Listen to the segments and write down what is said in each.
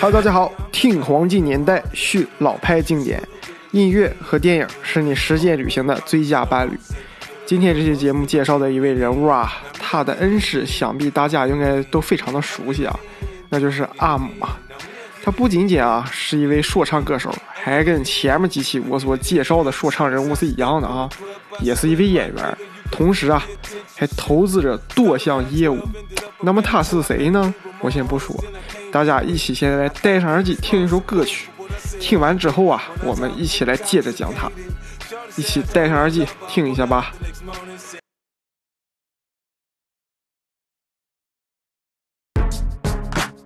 Hello，大家好，听黄金年代，续老派经典，音乐和电影是你实践旅行的最佳伴侣。今天这期节目介绍的一位人物啊，他的恩师想必大家应该都非常的熟悉啊，那就是阿姆啊。他不仅仅啊是一位说唱歌手，还跟前面几期我所介绍的说唱人物是一样的啊，也是一位演员，同时啊还投资着多项业务。那么他是谁呢？我先不说，大家一起现在戴上耳机听一首歌曲，听完之后啊，我们一起来接着讲它，一起戴上耳机听一下吧。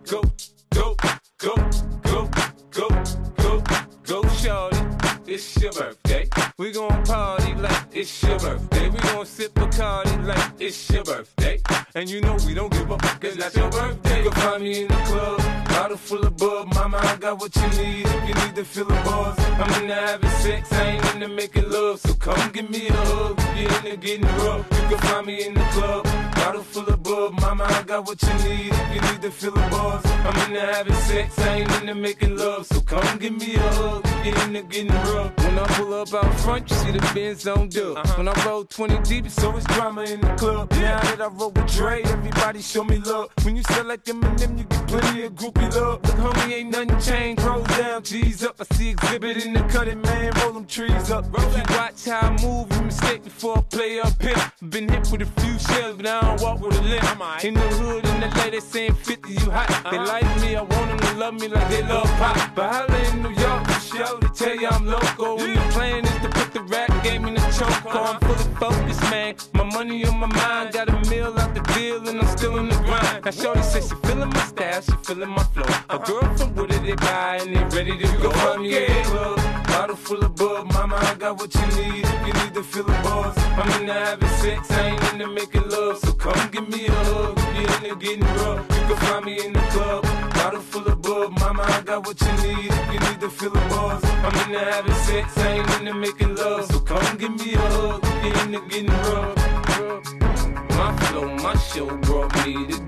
Go, go, go, go, go. It's your birthday. We gon' party like it's your birthday. We gon' sip Bacardi like it's your birthday. And you know we don't give up, cause that's your birthday. You can find me in the club, bottle full of bub. Mama, got what you need if you need to feel the buzz. I'm into having sex, I ain't into making love. So come give me a hug, if you're into getting rough. You can find me in the club, bottle full of bub. Mama, I got what you need if you need to feel the buzz. I'm into having sex, I ain't into making love. So come give me a hug, if you're into getting rough. When I pull up out front, you see the Benz on dub. Uh-huh. When I roll 20 deep, it's always drama in the club. Now that I roll with Dre, everybody show me love. When you sell like Eminem, you get plenty of groupie love. Look, homie, ain't nothing changed. Roll down, G's up. I see Xzibit in the cutting, man. Roll them trees up. If you watch how I move, you mistake before I play up here. Been hit with a few shells, but I don't walk with a limp. In the hood, in the lady saying 50, you hot. They like me, I want them to love me like they love pop. But holla in New York, the show, they tell you I'm local. And the plan is to put the rap game in the choke. I'm fully focused, man. My money on my mind, got a meal out the deal, and I'm still in the grind. Now, Shorty says she feeling my style, she feeling my flow. A girl they buy, and they ready to go. Find me in the club, bottle full of bub. Mama, I got what you need if you need to feel the buzz. I'm into having sex, I ain't into making love. So come give me a hug if you're into getting rough. You can find me in the club, bottle full of bub. Mama, I got what you need if you need to feel the buzz. I'm into having sex, I ain't into making love. So come give me a hug if you're into getting rough. My flow, my show brought me to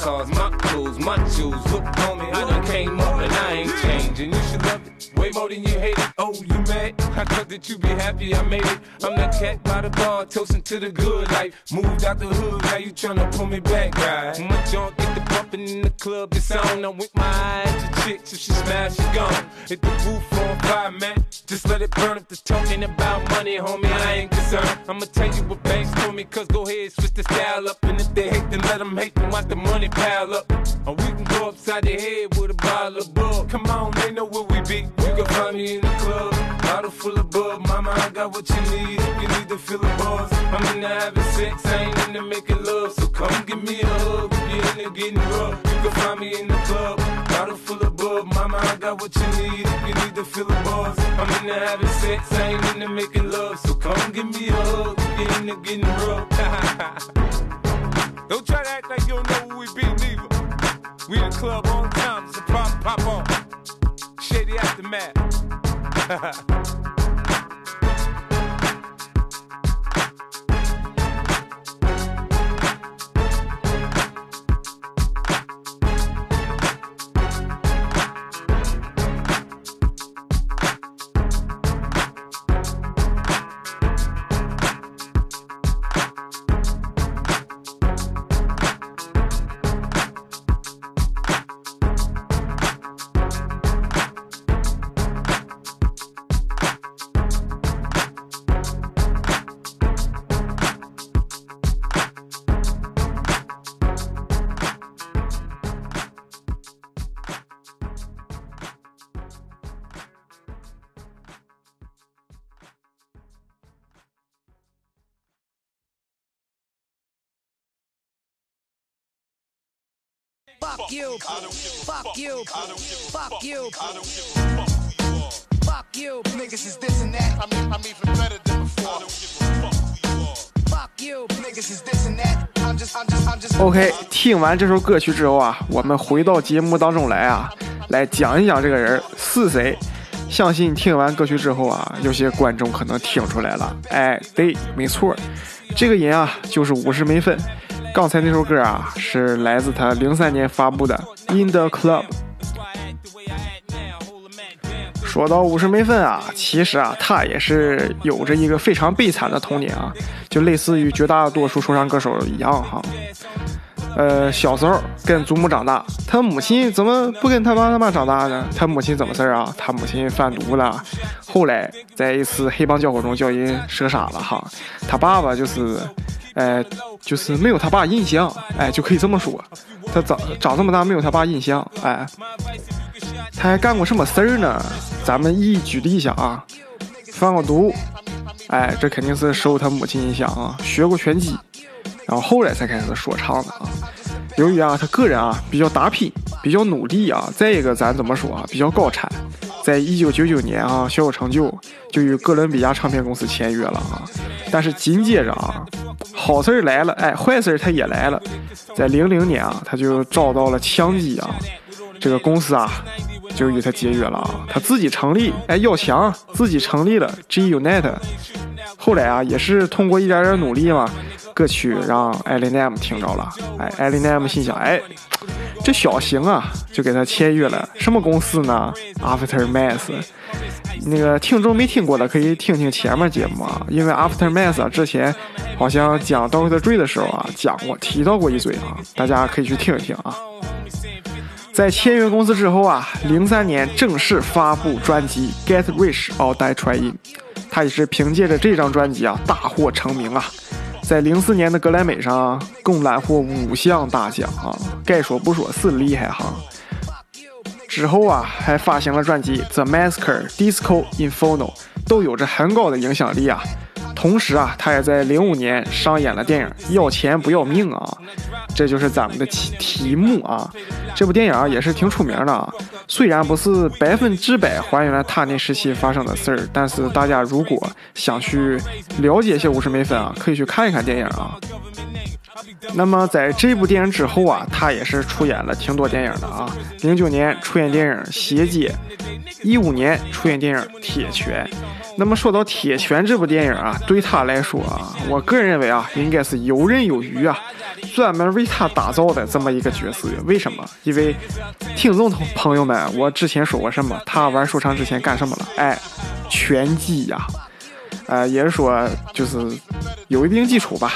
cars, my clothes, my shoes. Look, on me, I done came up and I ain't changing. You should love it way more than you hate it. Oh, you mad? I thought that you be happy I made it. I'm that cat by the bar, toasting to the good life. Moved out the hood, now you tryna pull me back, right? My junk get the bumping in the club, it's on. I'm with my eyes to chicks, if she smash, she gone. Hit the roof on fire, man. Just let it burn if the talking about money, homie. I ain't concerned. I'ma tell you what Banks told me, cause go ahead, switch the style up. And if they hate, then let them hate, then watch the money pile up. We can upside the head with a bottle of bug. Come on, they know where we be. You can find me in the club, bottle full of bug. Mama, I got what you need if you need to feel the buzz. I'm into having sex, I ain't into making love. So come give me a hug if you're into getting rough. You can find me in the club, bottle full of bug. Mama, I got what you need if you need to feel the buzz. I'm into having sex, I ain't into making love. So come give me a hug if you're into getting rough. don't try to act like you don't know who we be, neither. We in club on time, it's a pop, pop on. Shady Aftermath. Fuck you. Fuck you. Fuck you. Fuck you. Niggas is this and that. I'm, I'm even better than before. Fuck you. Niggas is this and that. I'm just, I'm just, I'm just. OK，听完这首歌曲之后啊，我们回到节目当中来啊，来讲一讲这个人是谁。相信听完歌曲之后啊，有些观众可能听出来了，哎，对，没错，这个人啊就是五十美分，刚才那首歌啊，是来自他零三年发布的《In the Club》。说到五十美分啊，其实啊，他也是有着一个非常悲惨的童年啊，就类似于绝大多数说唱歌手一样哈。呃，小时候跟祖母长大，他母亲怎么不跟他爸他妈长大呢？他母亲怎么事儿啊？他母亲贩毒了，后来在一次黑帮交火中叫人射杀了哈。他爸爸就是，呃，就是没有他爸印象，哎，就可以这么说，他长长这么大没有他爸印象，哎，他还干过什么事儿呢？咱们一一举例一下啊，贩过毒，哎，这肯定是受他母亲影响啊，学过拳击。然后后来才开始说唱的啊。由于啊，他个人啊比较打拼，比较努力啊，再一个咱怎么说啊，比较高产，在一九九九年啊小有成就，就与哥伦比亚唱片公司签约了啊。但是紧接着啊，好事儿来了，哎，坏事儿他也来了。在零零年啊，他就遭到了枪击啊，这个公司啊就与他解约了啊。他自己成立，哎，要强，自己成立了 G Unit。后来啊，也是通过一点点努力嘛。歌曲让艾琳奈姆听着了，哎，艾琳奈姆心想，哎，这小行啊，就给他签约了。什么公司呢？Aftermath。那个听众没听过的可以听听前面节目啊，因为 Aftermath 啊之前好像讲 Doctor Dre 的时候啊，讲过提到过一嘴啊，大家可以去听一听啊。在签约公司之后啊，零三年正式发布专辑《Get Rich or Die Trying》，他也是凭借着这张专辑啊大获成名啊。在零四年的格莱美上共揽获五项大奖啊，该说不说是厉害哈。之后啊，还发行了专辑《The Masker》《Disco Inferno》，都有着很高的影响力啊。同时啊，他也在零五年上演了电影《要钱不要命》啊，这就是咱们的题题目啊。这部电影啊也是挺出名的啊，虽然不是百分之百还原了他那时期发生的事儿，但是大家如果想去了解一些五十美分啊，可以去看一看电影啊。那么在这部电影之后啊，他也是出演了挺多电影的啊。零九年出演电影《邪街》，一五年出演电影《铁拳》。那么说到《铁拳》这部电影啊，对他来说啊，我个人认为啊，应该是游刃有余啊，专门为他打造的这么一个角色。为什么？因为听众朋友们，我之前说过什么？他玩说唱之前干什么了？哎，拳击呀，呃，也是说就是有一定基础吧。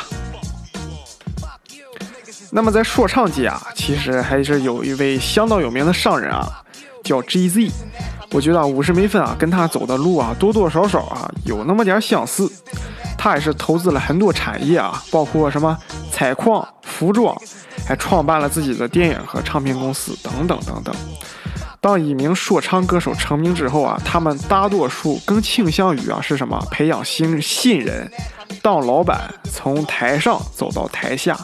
那么在说唱界啊，其实还是有一位相当有名的商人啊，叫 GZ。我觉得五十美分啊，跟他走的路啊，多多少少啊，有那么点相似。他也是投资了很多产业啊，包括什么采矿、服装，还创办了自己的电影和唱片公司等等等等。当一名说唱歌手成名之后啊，他们大多数更倾向于啊是什么？培养新新人，当老板，从台上走到台下，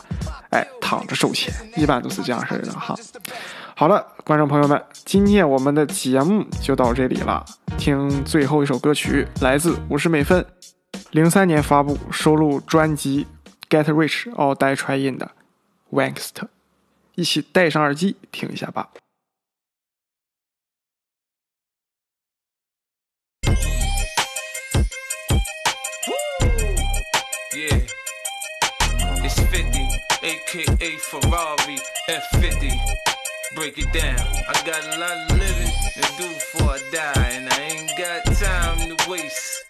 哎，躺着收钱，一般都是这样式的哈。好了，观众朋友们，今天我们的节目就到这里了。听最后一首歌曲，来自五十美分，零三年发布，收录专辑《Get Rich or Die Trying》的 Wankst 一起戴上耳机听一下吧。Aka Ferrari F50. Break it down. I got a lot of living to do before I die, and I ain't got time to waste.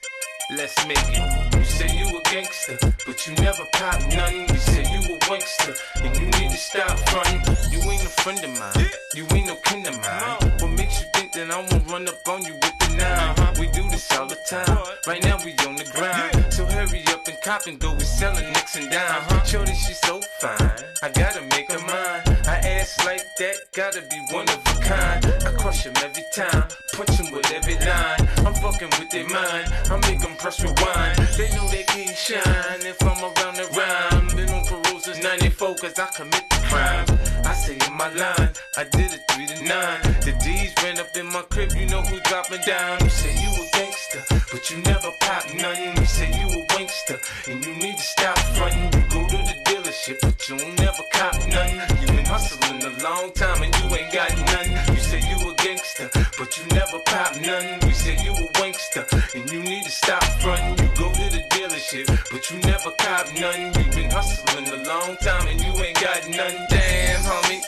Let's make it. You say you a gangster, but you never pop nothing. You say you a wankster, and you need to stop fronting. You ain't a friend of mine. You ain't no kin of mine. What makes you think that I won't run up on you with the nine? We do this all the time. Right now we on the grind. Hurry up and cop and go. We selling nicks and dimes. Shorty, she so fine. I gotta make her mine. I ass like that, gotta be one of a kind. I crush him every time, punch him with every line. I'm fucking with their mind. I make them press rewind. They know they can't shine if I'm around the rhyme. Been on parole since 94 cause I commit the crime. I say in my line, I did it 3 to 9. The D's ran up in my crib, you know who dropping down. You say you a gangster, but you never pop nothing. You say you a wankster, and you need to stop fronting. You go to the dealership, but you don't never cop nothing. You been hustling a long time and you ain't got nothing. You say you a gangster, but you never pop nothing. We say you a wankster, and you need to stop frontin'. You go to the dealership, but you never cop nothing. You been hustling a long time, and you ain't got nothing. Damn, homie.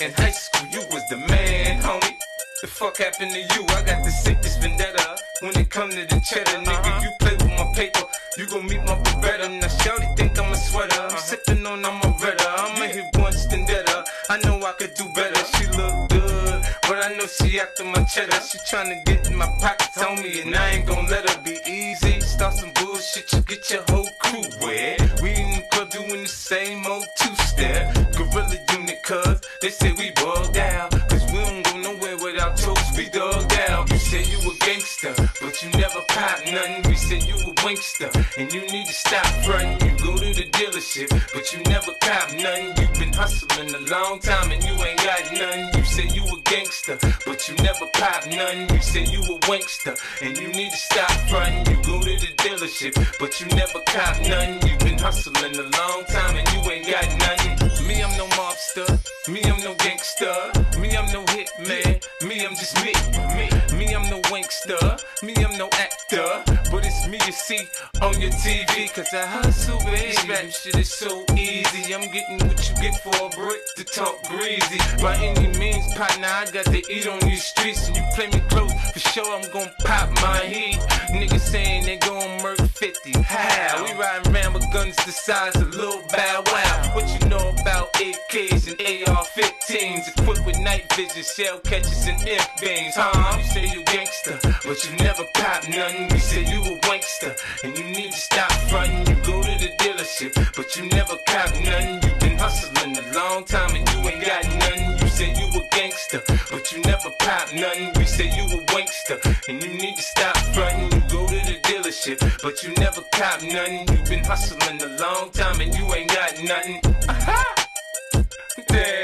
In high school, you was the man, homie. The fuck happened to you? I got the sickest vendetta. When it come to the cheddar, nigga, you play with my paper. You gon' meet my Beretta. Now, Shorty think I'm a sweater. I'm uh-huh. sippin' on, I'm a redder. I'ma hit once, then better. I know I could do better. She look good, but I know she after my cheddar. She tryna get in my pockets on me, and I ain't gon' let her be easy. Start some bullshit, you get your whole crew wet. We in the club doing the same old two-step. Guerilla Unit, cuz they say we bugged out. Cause we don't go nowhere without toast, we dug say you a gangster, but you never pop nothing. We say you a wankster, and you need to stop frontin'. You go to the dealership, but you never cop nothing. You've been hustling a long time and you ain't got none. You say you a gangster, but you never pop none. You say you a wankster, and you need to stop frontin'. You go to the dealership, but you never cop none. You've been hustling a long time and you ain't got none. Me, I'm no mobster. Me, I'm no gangster. Me, I'm no hitman. Me, I'm just me. Me, me, I'm no wankster. Me, I'm no actor. It's me you see on your TV. Cause I hustle, baby. Rap shit is so easy. I'm getting what you get for a brick to talk greasy. By any means, partner, I got to eat on these streets. And you play me close, for sure I'm gon' pop my heat. Niggas saying they gon' murk 50. How? We riding around with guns the size of Lil Bow Wow. What you know about AKs and AR-15s? Equipped with night vision, shell catchers and imp beams. Huh? You say you gangster, but you never pop nothing. We say you a dealership, but you never cop nothing. You been hustling a long time and you ain't got nothing. You say you a gangster, but you never pop nothing. We say you a wankster, and you need to stop frontin'. You go to the dealership, but you never cop nothing. You been hustling a long time and you ain't got nothing. Aha! Damn.